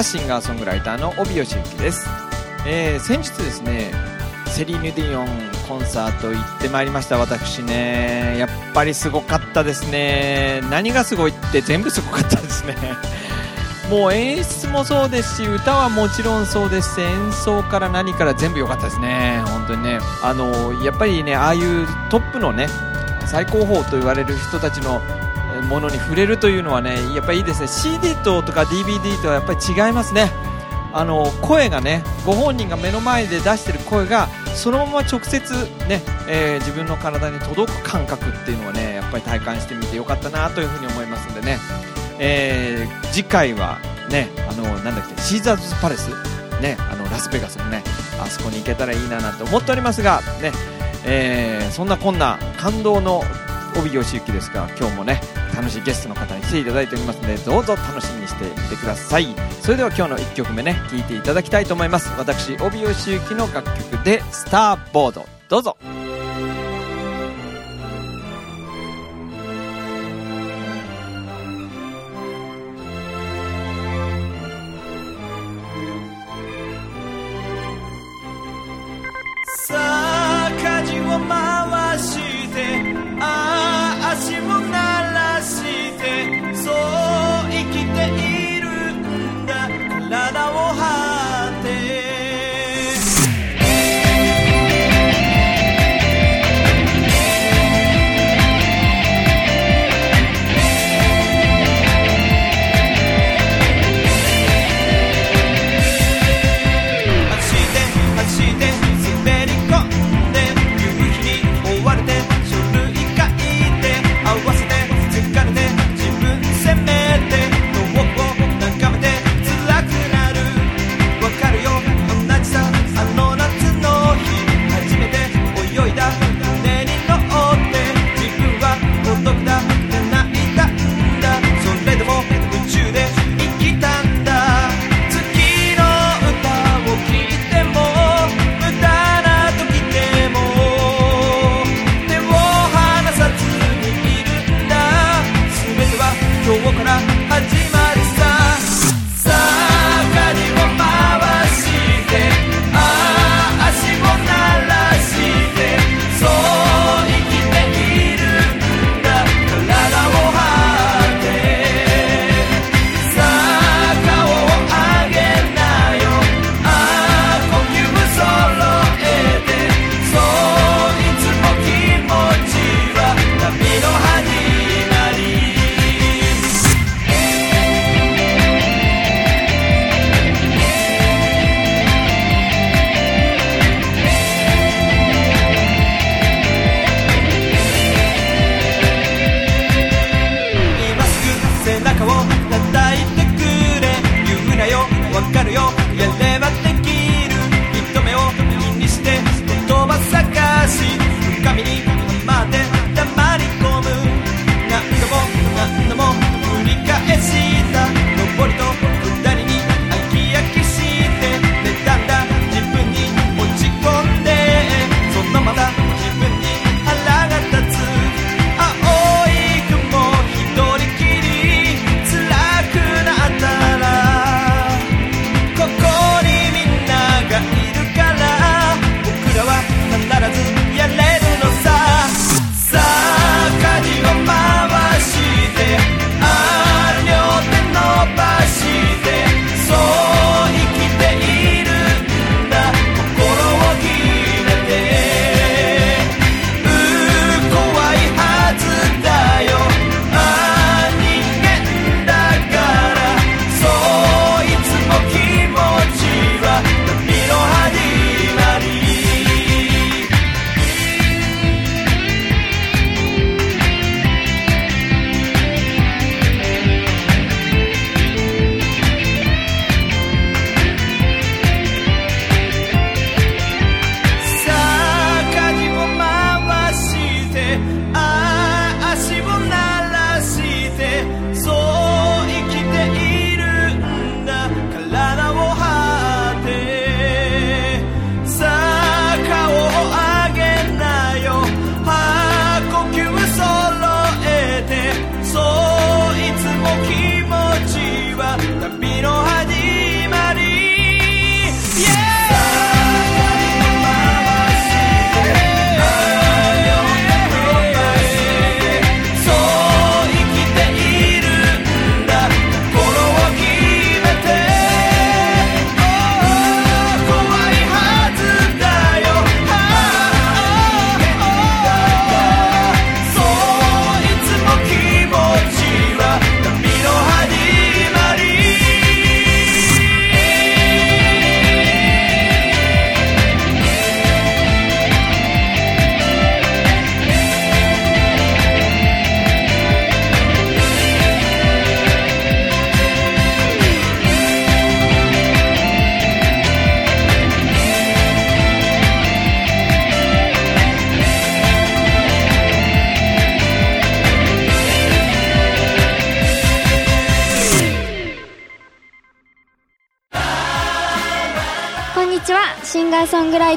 はシンガーソングライターの帯吉行です、えー、先日ですねセリーヌ・ディオンコンサート行ってまいりました。私ねやっぱりすごかったですね。何がすごいって全部すごかったですね。もう演出もそうですし歌はもちろんそうです。し演奏から何から全部良かったですね。本当にね。あのやっぱりねああいうトップのね最高峰と言われる人たちのものに触れるというのはねやっぱりいいですね。CD ととか DVD とはやっぱり違いますね。あの声がねご本人が目の前で出してる声がそのまま直接ね、えー、自分の体に届く感覚っていうのはねやっぱり体感してみてよかったなというふうに思いますんでね、えー、次回はねあのなんだっけシーザーズパレスねあのラスベガスのねあそこに行けたらいいななんて思っておりますがね、えー、そんなこんな感動の帯吉行ですが今日もね楽しいゲストの方に来ていただいておりますのでどうぞ楽しみにしていてください。それでは今日の1曲目ね聴いていただきたいと思います。私帯吉行の楽曲で「スターボード」どうぞ。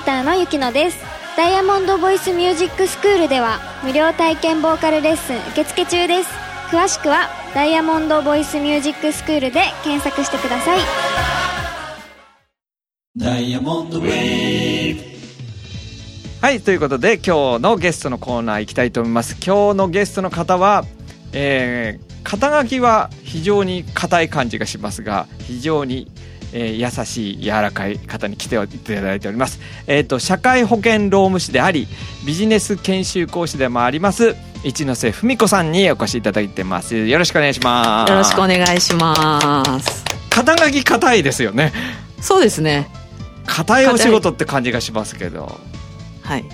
ターのゆきのです。ダイヤモンドボイスミュージックスクールでは無料体験ボーカルレッスン受付中です。詳しくはダイヤモンドボイスミュージックスクールで検索してください。ダイヤモンドウェーブ。はいということで今日のゲストのコーナー行きたいと思います。今日のゲストの方は、えー、肩書きは非常に硬い感じがしますが非常にえー、優しい柔らかい方に来ていただいております、えーと、社会保険労務士でありビジネス研修講師でもあります一ノ瀬文子さんにお越しいただいてます。よろしくお願いします。よろしくお願いします。肩書き硬いですよね。そうですね。硬いお仕事って感じがしますけど。はい。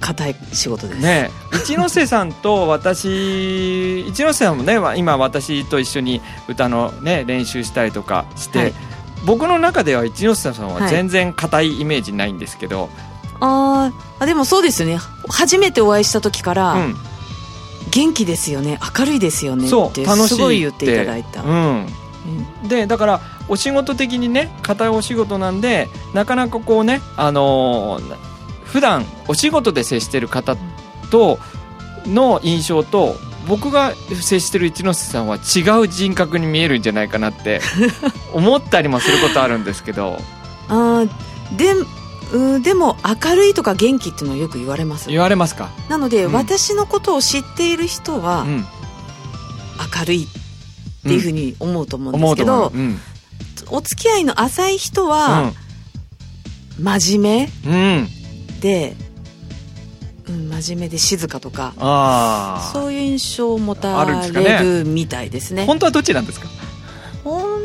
硬い仕事です。ね一ノ瀬さんと私一ノ瀬さんもね今私と一緒に歌のね練習したりとかして、はい僕の中では一ノ瀬さんは全然硬いイメージないんですけど、はい、ああでもそうですね。初めてお会いした時から、うん、元気ですよね。明るいですよね。ってすごい言っていただいた、うん、うん、でだからお仕事的にね硬いお仕事なんでなかなかこうねあのー、普段お仕事で接してる方との印象と僕が接してる一ノ瀬さんは違う人格に見えるんじゃないかなって 思ったりもすることあるんですけど。あでうでも明るいとか元気っていうのはよく言われます言われますか？なので、うん、私のことを知っている人は、うん、明るいっていうふうに思うと思うんですけど、うん、お付き合いの浅い人は、真面目で、うん、真面目で静かとかそういう印象を持たれるみたいですね、ね、本当はどっちなんですか？本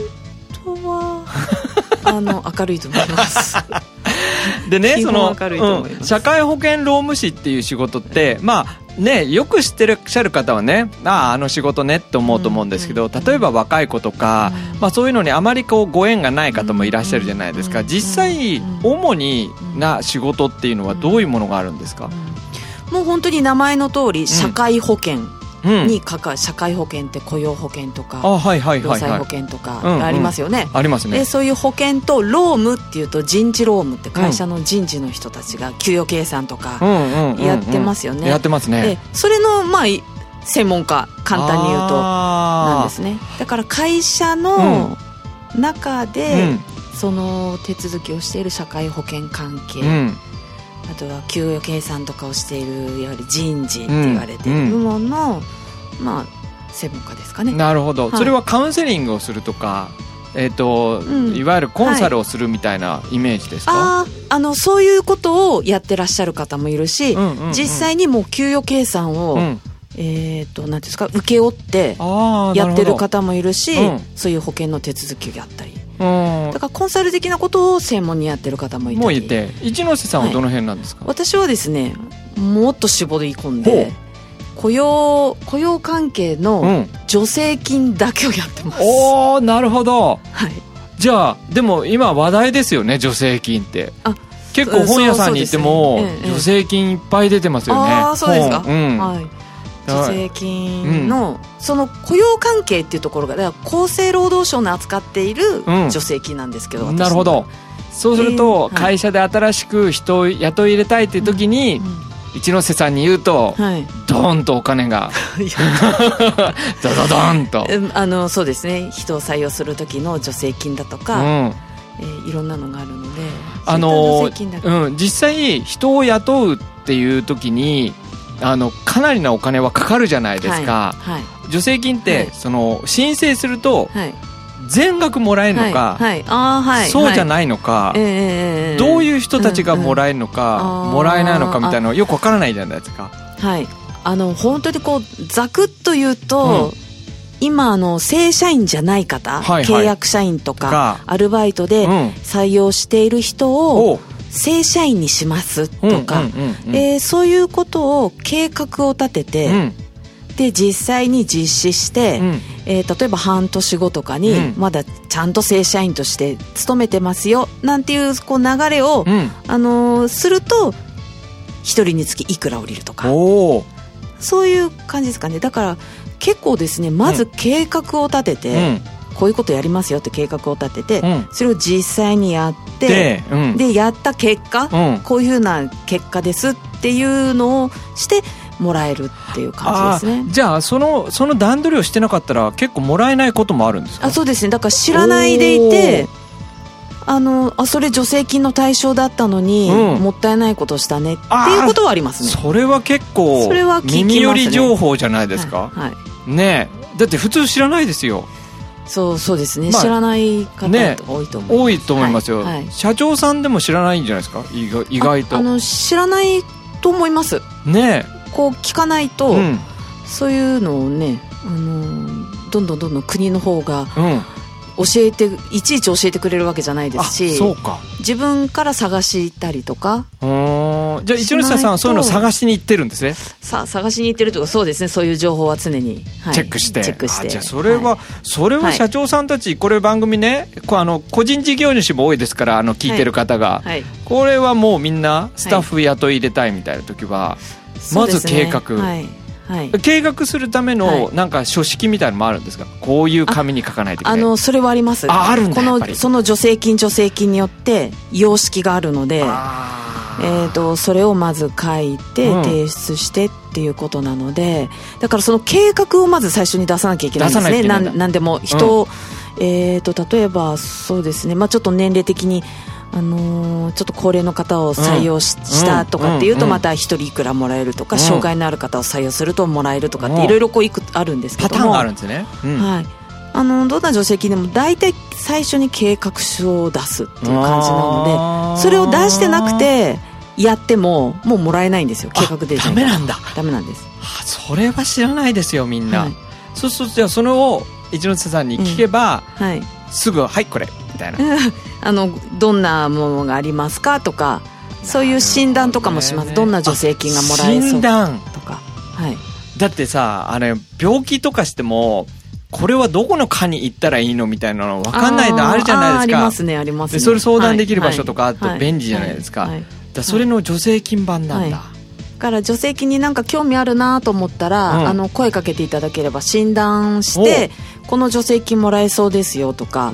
当は あの明るいと思います。でねその、うん、社会保険労務士っていう仕事ってまあね、よく知ってらっしゃる方はねあああの仕事ねって思うと思うんですけど、例えば若い子とか、まあ、そういうのにあまりこうご縁がない方もいらっしゃるじゃないですか。実際主にな仕事っていうのはどういうものがあるんですか、もう本当に名前の通り社会保険、にかか社会保険って雇用保険とか労災保険とかありますよね、ありますね。でそういう保険と労務っていうと人事労務。って会社の人事の人たちが給与計算とかやってますよね、やってますね。それのまあ専門家簡単に言うとなんですね。だから会社の中で、その手続きをしている社会保険関係、あとは給与計算とかをしているやはり人事って言われている部門の、うん、まあ専門家ですかね。なるほど、はい、それはカウンセリングをするとかえーと、うん、いわゆるコンサルをするみたいなイメージですか、はい、ああのそういうことをやってらっしゃる方もいるし、うんうんうん、実際にもう給与計算を、うん、えーと、なんですか請け負ってやってる方もいるし、うん、そういう保険の手続きをやったりだからコンサル的なことを専門にやってる方もいてもういて。一ノ瀬さんはどの辺なんですか、はい、私はですねもっと絞り込んで雇用雇用関係の助成金だけをやってます、うん、おおなるほど、はい、じゃあでも今話題ですよね助成金って。あ結構本屋さんに行っても助成金いっぱい出てますよね、ああそうですか、うん、はい助成金の、その雇用関係っていうところが厚生労働省の扱っている助成金なんですけど、なるほど。そうすると、会社で新しく人を雇い入れたいっていう時に、一ノ瀬さんに言うと、はい、ドーンとお金が。ドドドンと。あのそうですね。人を採用する時の助成金だとか、うん、えー、いろんなのがあるのであの、うん、実際人を雇うっていう時にあのかなりなお金はかかるじゃないですか、はいはい、助成金って、はい、その申請すると、全額もらえるのか、そうじゃないのか、えー、どういう人たちがもらえるのか、うんうん、もらえないのかみたいなのよくわからないじゃないですか。はい。あの本当にこうざくっと言うと、うん、今あの正社員じゃない方、はいはい、契約社員とかアルバイトで採用している人を、うん正社員にしますとか、えそういうことを計画を立てて、うん、で実際に実施して、うん、えー、例えば半年後とかに、まだちゃんと正社員として勤めてますよなんていうこう流れを、あのー、すると1人につきいくら降りるとか。そういう感じですかね。だから結構ですねまず計画を立てて、こういうことやりますよって計画を立てて、うん、それを実際にやってでうん、でやった結果、うん、こういうふうな結果ですっていうのをしてもらえるっていう感じですね。じゃあそのその段取りをしてなかったら結構もらえないこともあるんですか？あそうですね。だから知らないでいてあのあそれ助成金の対象だったのに、うん、もったいないことしたねっていうことはありますね。それは結構それは、耳寄り情報じゃないですか、はい、はい、ねだって普通知らないですよそうそうですね、まあ、知らない方多いと思います、ね、多いと思いますよ、はいはい、社長さんでも知らないんじゃないですか？意外と。あの知らないと思います。ね。こう聞かないと、うん、そういうのをね、あのどんどんどんどん国の方が、教えていちいち教えてくれるわけじゃないですしそうか。自分から探したりとかじゃあ一ノ瀬さんはそういうのを探しに行ってるんですね。さあ探しに行ってるとかそうですね。そういう情報は常に、はい、チェックして。チェックして。じゃあそれは、はい、それは社長さんたち、これ番組ねこあの個人事業主も多いですからあの聞いてる方が、はい、これはもうみんなスタッフ雇い入れたいみたいな時は、まず計画、はい。はい、計画するためのなんか書式みたいのもあるんですか？こういう紙に書かないといけない。あのそれはあります。ああるんだこのその助成金助成金によって様式があるのでえーと、それをまず書いて提出してっていうことなので、うん、だからその計画をまず最初に出さなきゃいけないんですね。なんでも人、うん、えーと例えばそうですね、まあ、ちょっと年齢的にあのー、ちょっと高齢の方を採用し,、たとかっていうとまた1人いくらもらえるとか、障害のある方を採用するともらえるとかっていろいろこういくあるんですけどパターンがあるんですね、はいあのどんな助成金でも大体最初に計画書を出すっていう感じなのでそれを出してなくてやってももうもらえないんですよ計画でダメなんだ。ダメなんです。それは知らないですよみんな、はい、そうするとじゃあそれを一ノ瀬さんに聞けば、うん、はい、すぐ「はいこれ」みたいな。あのどんなものがありますかとかそういう診断とかもします、ね、どんな助成金がもらえそうとか、はい、だってさあれ病気とかしてもこれはどこの科に行ったらいいのみたいなの分かんないのあるじゃないですか。ありますねありますね。それ相談できる場所とかあって便利じゃないですか、だそれの助成金版なんだ、はい。から助成金になんか興味あるなと思ったら、うん、あの声かけていただければ診断してこの助成金もらえそうですよとか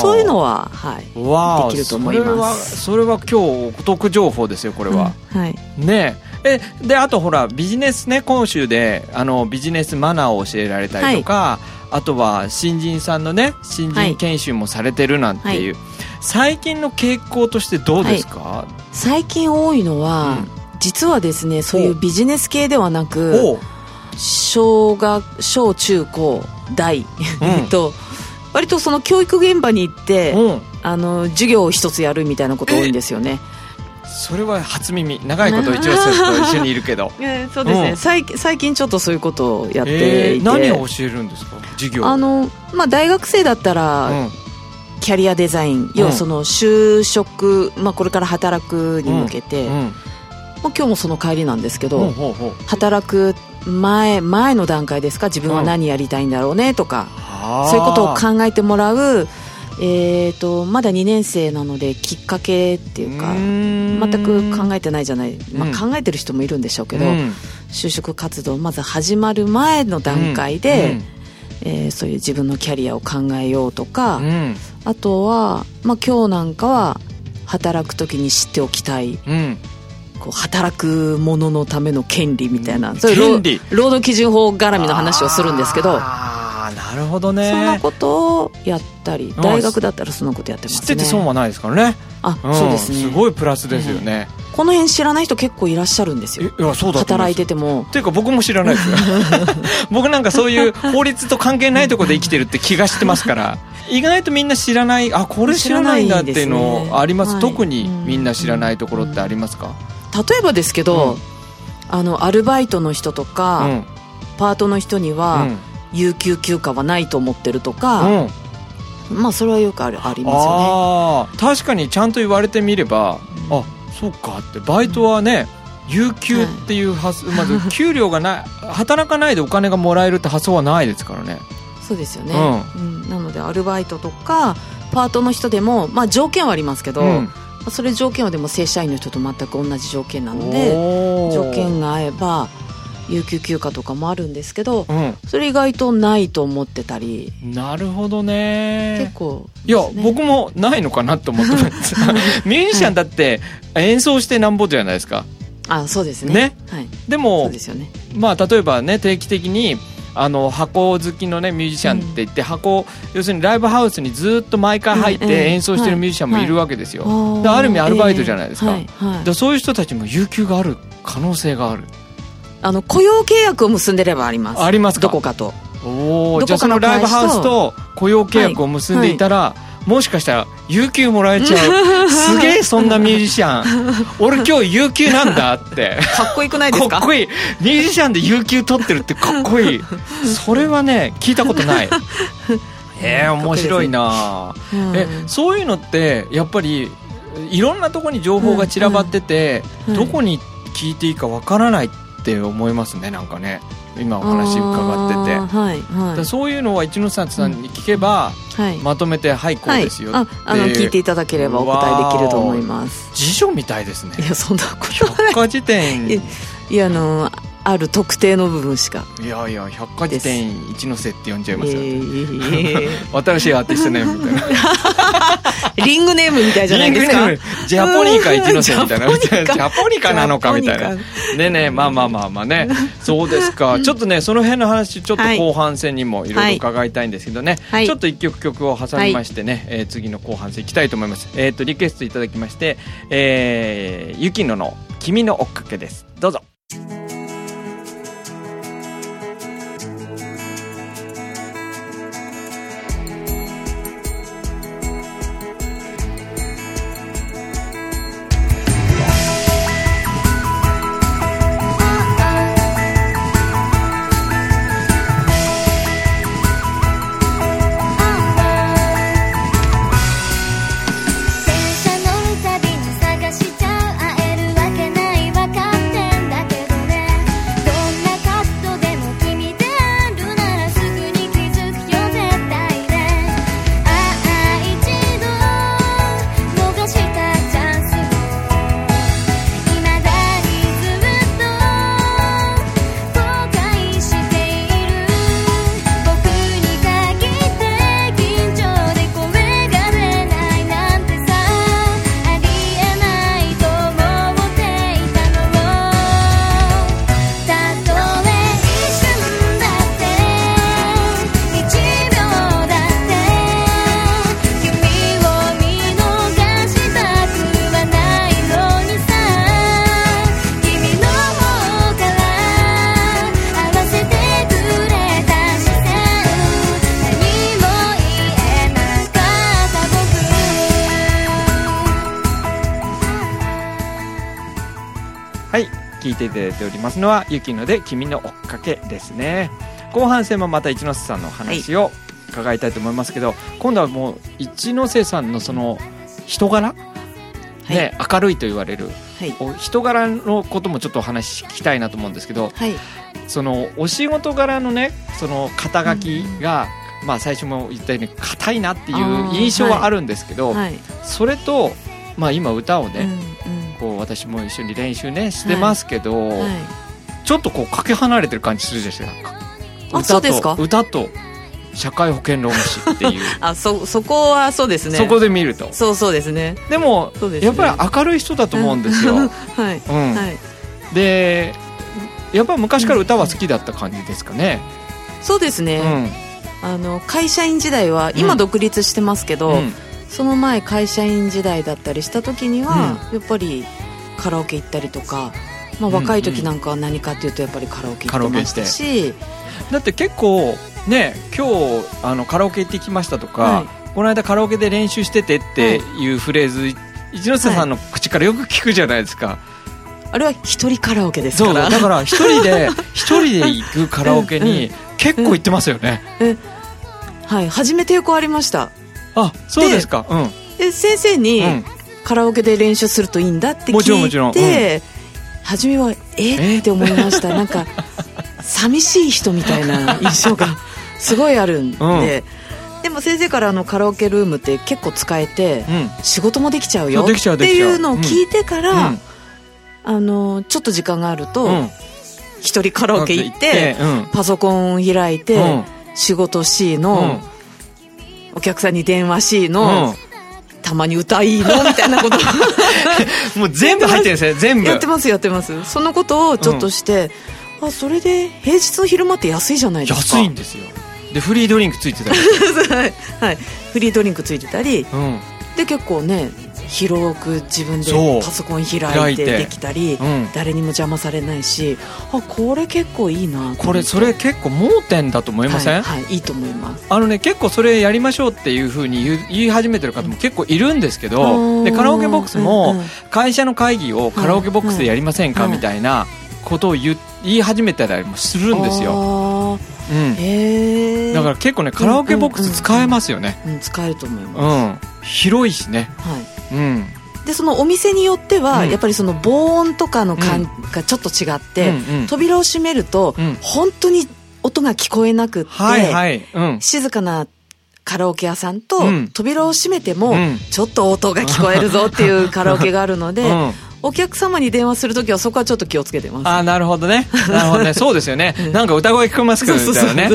そういうのは、はい、できると思います。それは今日お得情報ですよこれは、うん、はい、ねえ。であとほらビジネスね講習であのビジネスマナーを教えられたりとか、はい、あとは新人さんのね新人研修もされてるなんていう、はい、最近の傾向としてどうですか、最近多いのは、うん。実はですねそういうビジネス系ではなく小学小中高大、うん、と割とその教育現場に行って、うん、あの授業を一つやるみたいなこと多いんですよねそれは初耳。長いこと一応すると一緒にいるけど。そうですね、うん、最最近ちょっとそういうことをやっていて、えー、何を教えるんですか？授業。あの、まあ、大学生だったら、キャリアデザイン、要はその就職、まあ、これから働くに向けて、まあ、今日もその帰りなんですけど、働く前前の段階ですか？自分は何やりたいんだろうね？とか、そういうことを考えてもらう、えーと、まだ2年生なのできっかけっていうか全く考えてないじゃない、まあ、考えてる人もいるんでしょうけど、うん、就職活動まず始まる前の段階で、うん、えー、そういう自分のキャリアを考えようとか、うん、あとは、まあ、今日なんかは働く時に知っておきたい、こう働く者のための権利みたいな、そういう労働基準法絡みの話をするんですけどなるほどね。そんなことをやったり大学だったらそのことやってますね。知ってて損はないですからね。あ、うん、そうですね。すごいプラスですよね、うん、この辺知らない人結構いらっしゃるんですよ。いやそうだ働いてても。っていうか僕も知らないですよ。僕なんかそういう法律と関係ないところで生きてるって気がしてますから。意外とみんな知らないあこれ知らないんだっていうのあります、ね、特にみんな知らないところってありますか、例えばですけど、うん、あのアルバイトの人とか、うん、パートの人には、有給休暇はないと思ってるとか、まあそれはよくあるありますよね。確かにちゃんと言われてみれば、うん、あそうかって。バイトはね、有給っていう発、はい、まず給料がない 働かないでお金がもらえるって発想はないですからね。そうですよね、うん、なのでアルバイトとかパートの人でも、まあ、条件はありますけど、それ条件はでも正社員の人と全く同じ条件なので条件が合えば、有給休暇とかもあるんですけど、うん、それ意外とないと思ってたり。なるほどね。結構、ね、いや僕もないのかなと思ってます ミュージシャンだって演奏してなんぼじゃないですか。あそうですね。ね、はい、でもそうですよね。まあ例えばね定期的にあの箱好きのねミュージシャンって言って、箱要するにライブハウスにずっと毎回入って演奏してるミュージシャンもいるわけですよ、ある意味アルバイトじゃないですか,、でそういう人たちも有給がある可能性があるあの雇用契約を結んでればあります。ありますどこかと。おおじゃあそのライブハウスと雇用契約を結んでいたら、はいはい。もしかしたら有給もらえちゃう。すげえそんなミュージシャン。俺今日有給なんだって。かっこよくないですか？かっこいい。ミュージシャンで有給取ってるってかっこいい。それはね聞いたことない。えー、面白いな、うん、えそういうのってやっぱりいろんなとこに情報が散らばってて、うん。うん、どこに聞いていいかわからないって思いますねなんかね。今お話伺ってて、はいはい、そういうのは一ノ瀬さんに聞けば、はい、まとめて「はいこうですよ」はい、あの聞いていただければお答えできると思います。辞書みたいですね。いやそんなことない。百科事典いやあのある特定の部分しか。いやいや百科事典一ノ瀬って呼んじゃいますよ、新しいアーティストネームみたいな。リングネームみたいじゃないですか？ジャポニカ一ノ瀬みたいな。ジャポニカ。なのかみたいな。ねねまあまあまあまあね。そうですか。ちょっとねその辺の話ちょっと後半戦にもいろいろ伺いたいんですけどね、はい、ちょっと一曲曲を挟みましてね、はい、えー、次の後半戦いきたいと思います。えっ、ー、とリクエストいただきましてえー、ゆきのの君の追っかけです。どうぞていただいておりますのは「ゆきので君の追っかけ」ですね。後半戦もまた一ノ瀬さんの話を伺いたいと思いますけど、はい、今度はもう一ノ瀬さんのその人柄、はい、ね、明るいと言われる、はい、人柄のこともちょっとお話聞きたいなと思うんですけど、はい、そのお仕事柄のねその肩書きが、うん、まあ、最初も言ったように硬いなっていう印象はあるんですけど、それと、まあ、今歌をね、こう私も一緒に練習ねしてますけど、はい。はい、ちょっとこうかけ離れてる感じするでしょなんか。歌と歌と社会保険労務士っていう。あそそこはそうですね。そこで見ると。そうそうですね。でも、ね、やっぱり明るい人だと思うんですよ。はい、うん、はい、でやっぱ昔から歌は好きだった感じですかね、そうですね、うん、あの会社員時代は今独立してますけど、うんその前会社員時代だったりした時には、やっぱりカラオケ行ったりとか、まあ、若い時なんかは何かっていうとやっぱりカラオケ行ってましたし、だって結構ね今日あのカラオケ行ってきましたとか、はい、この間カラオケで練習しててってい。うフレーズ、はい、一ノ瀬さんの口からよく聞くじゃないですか、はい、あれは一人カラオケですから。だから一人で一人で行くカラオケに結構行ってますよね、うんうん、はい。初めてよくありましたあそうですか。うん。で先生に、カラオケで練習するといいんだって聞いてもちろんもちろん、うん、初めはえ？って思いました。なんか寂しい人みたいな 印象がすごいあるんで、うん、でも先生からあのカラオケルームって結構使えて、うん、仕事もできちゃうよっていうのを聞いてから、あのちょっと時間があると、一人カラオケ行って、うん、パソコン開いて、うん、仕事 C の、お客さんに電話 C の、たまに歌いいのみたいなこと。もう全部入ってるんですね全部。やってますやってます。そのことをちょっとして、あそれで平日の昼間って安いじゃないですか。安いんですよ。でフリードリンクついてたり。はい、フリードリンクついてたり、うん、で結構ね広く自分でパソコン開いてできたり、うん、誰にも邪魔されないしあこれ結構いいな。これそれ結構盲点だと思いません、はい、はい、いいと思います。あのね結構それやりましょうっていうふうに言い始めてる方も結構いるんですけど、でカラオケボックスも会社の会議をカラオケボックスでやりませんかみたいなことを言い始めたりもするんですよ。うん、だから結構ねカラオケボックス使えますよね、うん、使えると思います、うん、広いしね、はいうん、でそのお店によっては、やっぱりその防音とかの感がちょっと違って、うんうん、扉を閉めると、うん、本当に音が聞こえなくって、はいはい。うん、静かなカラオケ屋さんと、扉を閉めても、ちょっと音が聞こえるぞっていうカラオケがあるので、お客様に電話するときはそこはちょっと気をつけてます。ああなるほどね。なるほどね。そうですよね。なんか歌声聞こえますけどみたいなね。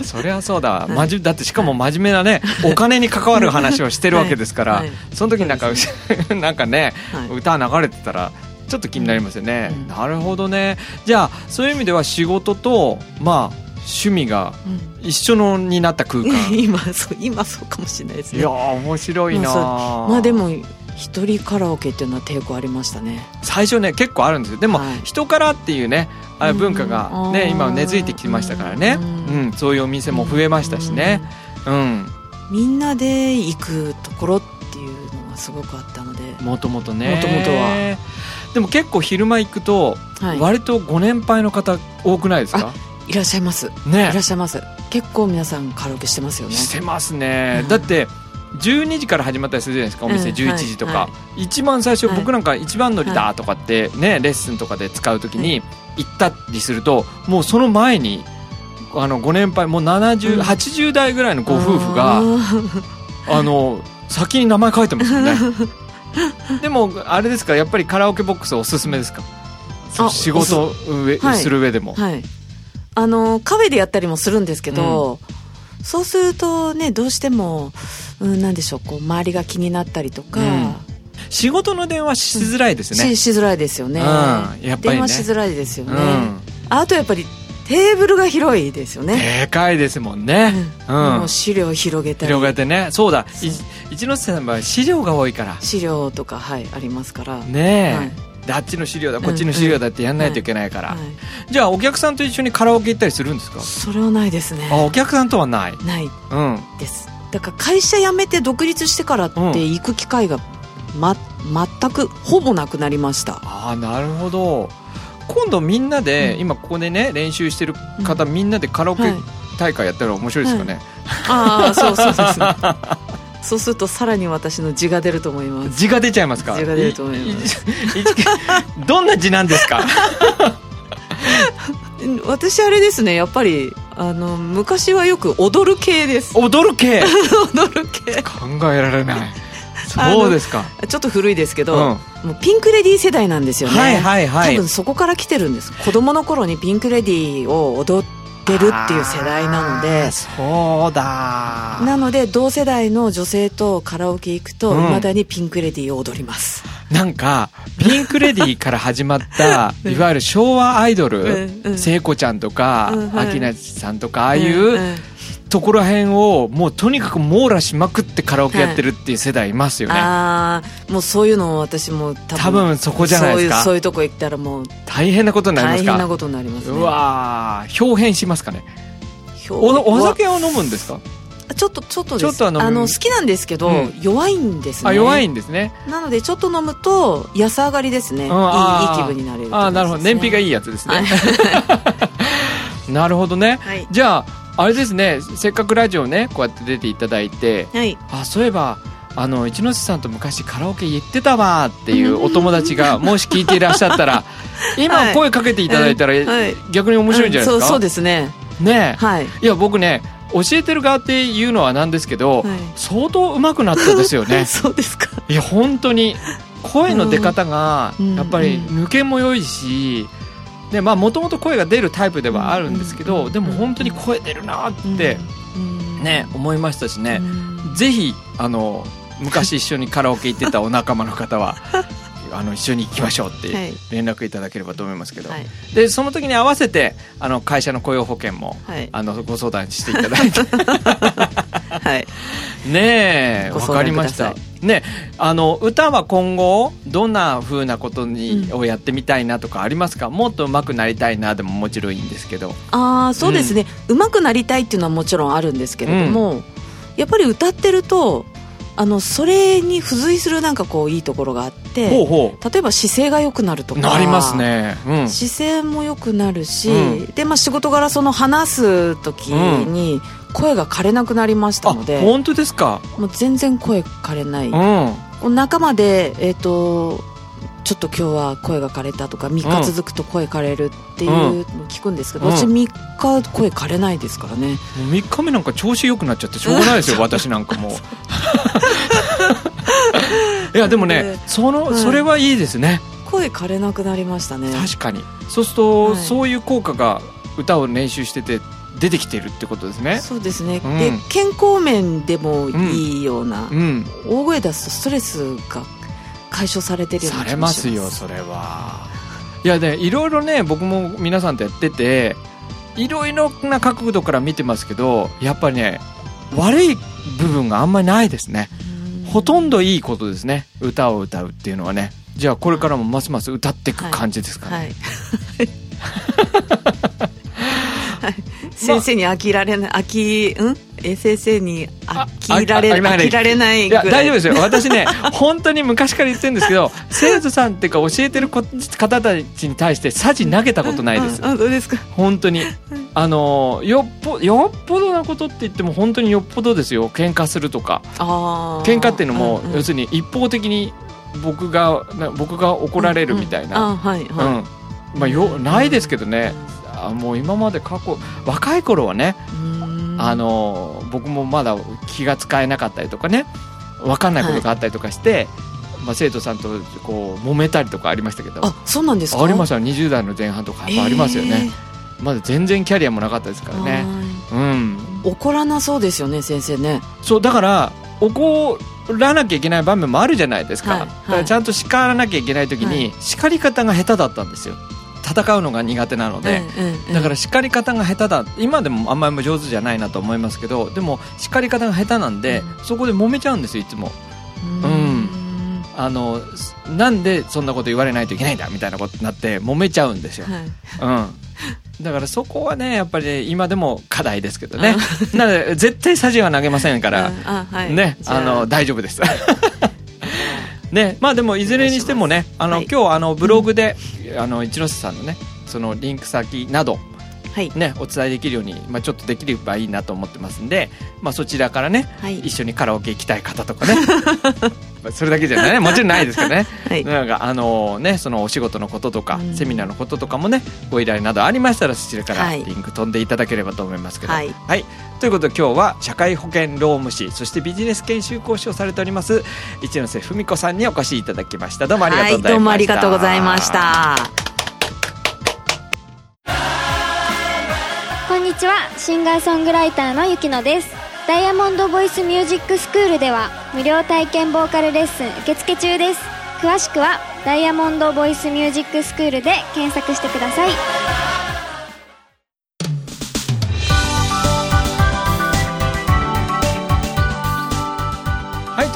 あ そりゃそうだ、はい、だってしかも真面目なねお金に関わる話をしてるわけですから、はい、その時になんか なんかね、はい、歌流れてたらちょっと気になりますよね、うん、なるほどね。じゃあそういう意味では仕事とまあ趣味が一緒のになった空間、うん、今そう今そうかもしれないですね。いや面白いなまあでも一人カラオケっていうのは抵抗ありましたね。最初ね結構あるんですよ。でも、はい、人からっていうねあ文化がね、今根付いてきましたからね、うん、そういうお店も増えましたしね。うん、みんなで行くところっていうのがすごくあったので。もともとね。もともとは。でも結構昼間行くと、割とご年配の方多くないですか？いらっしゃいます。ね。いらっしゃいます。結構皆さんカラオケしてますよね。してますね、うん、だって12時から始まったりするじゃないですかお店11時とか、はい、一番最初、僕なんか一番乗りだとかってね、レッスンとかで使う時に行ったりするともうその前にあのご年配もう70、80代ぐらいのご夫婦が あの先に名前書いてますよね。でもあれですかやっぱりカラオケボックスおすすめですか？仕事上、はい、する上でも、はい、あのカフェでやったりもするんですけど、うん、そうするとねどうしてもうん、なんでしょうこう周りが気になったりとか、うん、仕事の電話しづらいですね、ししづらいですよね,、やっぱり、ね、電話しづらいですよね、あとやっぱりテーブルが広いですよね。でかいですもんね、うん、もう資料広げたり。広げてね。そうだ。一ノ瀬さんは資料が多いから。資料とかはいありますから。ねえ、はいであっちの資料だこっちの資料だってやんないといけないから、じゃあお客さんと一緒にカラオケ行ったりするんですか？それはないですね。あお客さんとはない？ない、うん、です。だから会社辞めて独立してからって行く機会が、ま、全くほぼなくなりました。ああなるほど。今度みんなで、うん、今ここでね練習してる方、うん、みんなでカラオケ大会やったら面白いですかね、はい、ああそうそうですね そうするとさらに私の字が出ると思います。字が出ちゃいますか？字が出ると思います。どんな字なんですか私あれですねやっぱりあの昔はよく踊る系です踊る系踊る系考えられないそうですかちょっと古いですけど、うん、もうピンク・レディー世代なんですよね、はいはいはい、多分そこから来てるんです子供の頃にピンク・レディーを踊ってるっていう世代なので。そうだ。なので同世代の女性とカラオケ行くといま、だにピンク・レディーを踊ります。なんかピンク・レディーから始まった いわゆる昭和アイドル聖子ちゃんとか明菜さんとかああいうところへんをもうとにかく網羅しまくってカラオケやってるっていう世代いますよね、はい、ああもうそういうのを私も多分多分そこじゃないですか。そういうとこ行ったらもう大変なことになりますか？大変なことになります、ね、うわ表変しますかね？おお酒を飲むんですか？ちょっとちょっとちょっとあの好きなんですけど、うん、弱いんですね。あ弱いんですね。なのでちょっと飲むと安上がりですね。いいいい気分になれる、ね、あなるほど。燃費がいいやつですね。なるほどね、はい、じゃああれですねせっかくラジオねこうやって出ていただいて、はい、あそういえばあの一ノ瀬さんと昔カラオケ行ってたわっていう お友達がもし聞いていらっしゃったら 今声かけていただいたら、逆に面白いんじゃないですか、そうそうですね。ねはい、いや僕ね教えてる側っていうのはなんですけど、はい、相当上手くなったですよね。そうですか。いや本当に。声の出方がやっぱり抜けも良いし、でまあもともと声が出るタイプではあるんですけど、でも本当に声出るなってね、思いましたしね、ぜひあの昔一緒にカラオケ行ってたお仲間の方は あの一緒に行きましょうって連絡いただければと思いますけど、はい、でその時に合わせてあの会社の雇用保険も、はい、あのご相談していただいて はい。ねえわかりました。ねあの歌は今後どんなふうなことに、をやってみたいなとかありますか？もっと上手くなりたいなでももちろんいいんですけど。ああそうですね、うん、上手くなりたいっていうのはもちろんあるんですけれども、うん、やっぱり歌ってるとあのそれに付随するなんかこういいところがあって例えば姿勢が良くなるとか。なりますね、うん、姿勢も良くなるし、うん、で、まあ、仕事柄その話す時に声が枯れなくなりましたので、本当ですか？もう全然声枯れない、うん、仲間でえっ、ー、とちょっと今日は声が枯れたとか3日続くと声枯れるっていうの聞くんですけど、うん、私3日声枯れないですからね。3日目なんか調子良くなっちゃってしょうがないですよ私なんかもう。いやでもねその、それはいいですね。声枯れなくなりましたね。確かに。そうすると、はい、そういう効果が歌を練習してて出てきてるってことですね。そうですね、うん、で健康面でもいいような、うん、大声出すとストレスが解消されてるようなされますよそれは。いやねいろいろね僕も皆さんとやってていろいろな角度から見てますけどやっぱりね悪い部分があんまりないですね。ほとんどいいことですね。歌を歌うっていうのはね。じゃあこれからもますます歌っていく感じですかね、はい。はい 先生に飽きられない飽きうん？え先生に飽きられ飽きられない。いや大丈夫ですよ。私ね本当に昔から言ってるんですけど生徒さんっていうか教えてる方たちに対してさじ投げたことないです。あどうですか。本当に。あのよっぽよっぽどなことって言っても本当によっぽどですよ。喧嘩するとか。喧嘩っていうのも、うんうん、要するに一方的に僕が僕が怒られるみたいな、うん、はいはい、うん。まあ、よないですけどね、あもう今まで過去若い頃はねあの僕もまだ気が使えなかったりとかね分かんないことがあったりとかして、はい、まあ、生徒さんとこう揉めたりとかありましたけど。あそうなんですか？ありました20代の前半とかやっぱありますよね、えー、まだ全然キャリアもなかったですからね、うん、怒らなそうですよね先生ね。そうだから怒らなきゃいけない場面もあるじゃないですか、はいはい、ちゃんと叱らなきゃいけない時に、叱り方が下手だったんですよ戦うのが苦手なので、だから叱り方が下手だ今でもあんまり上手じゃないなと思いますけどでも叱り方が下手なんで、そこで揉めちゃうんですよいつも。うん。あのなんでそんなこと言われないといけないんだみたいなことになって揉めちゃうんですよ、はい、うん、だからそこはねやっぱり今でも課題ですけどね。なので絶対さじは投げませんから、はい、ね。あの大丈夫ですねまあでもいずれにしてもねあの、はい、今日あのブログで、うん、あの一ノ瀬さんのねそのリンク先などはい、ね、お伝えできるように、まあ、ちょっとできればいいなと思ってますんで、まあ、そちらからね、はい、一緒にカラオケ行きたい方とかね。それだけじゃないね。もちろんないですからね、はい、なんかあのねそのお仕事のこととか、うん、セミナーのこととかもねご依頼などありましたらそちらからリンク飛んでいただければと思いますけど、はい、はい、ということで今日は社会保険労務士そしてビジネス研修講師をされております一ノ瀬文子さんにお越しいただきました。どうもありがとうございました、どうもありがとうございましたちは。シンガーソングライターのゆきのです。ダイヤモンドボイスミュージックスクールでは無料体験ボーカルレッスン受付中です。詳しくはダイヤモンドボイスミュージックスクールで検索してください。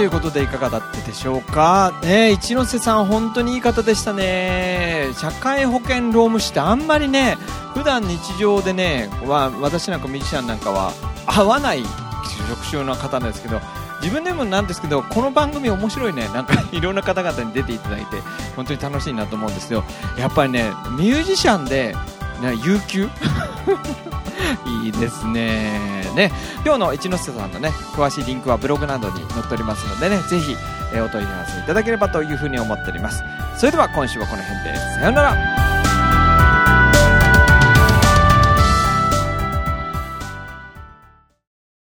ということでいかがだったでしょうか、ね、一ノ瀬さん本当にいい方でしたね。社会保険労務士ってあんまりね普段日常でねは私なんかミュージシャンなんかは合わない職種の方なんですけど自分でもなんですけどこの番組面白いねなんか いろんな方々に出ていただいて本当に楽しいなと思うんですけどやっぱりねミュージシャンで、ね、有給？いいですね。ね。今日の一ノ瀬さんのね詳しいリンクはブログなどに載っておりますのでねぜひ、えお問い合わせいただければというふうに思っております。それでは今週はこの辺で。さようなら。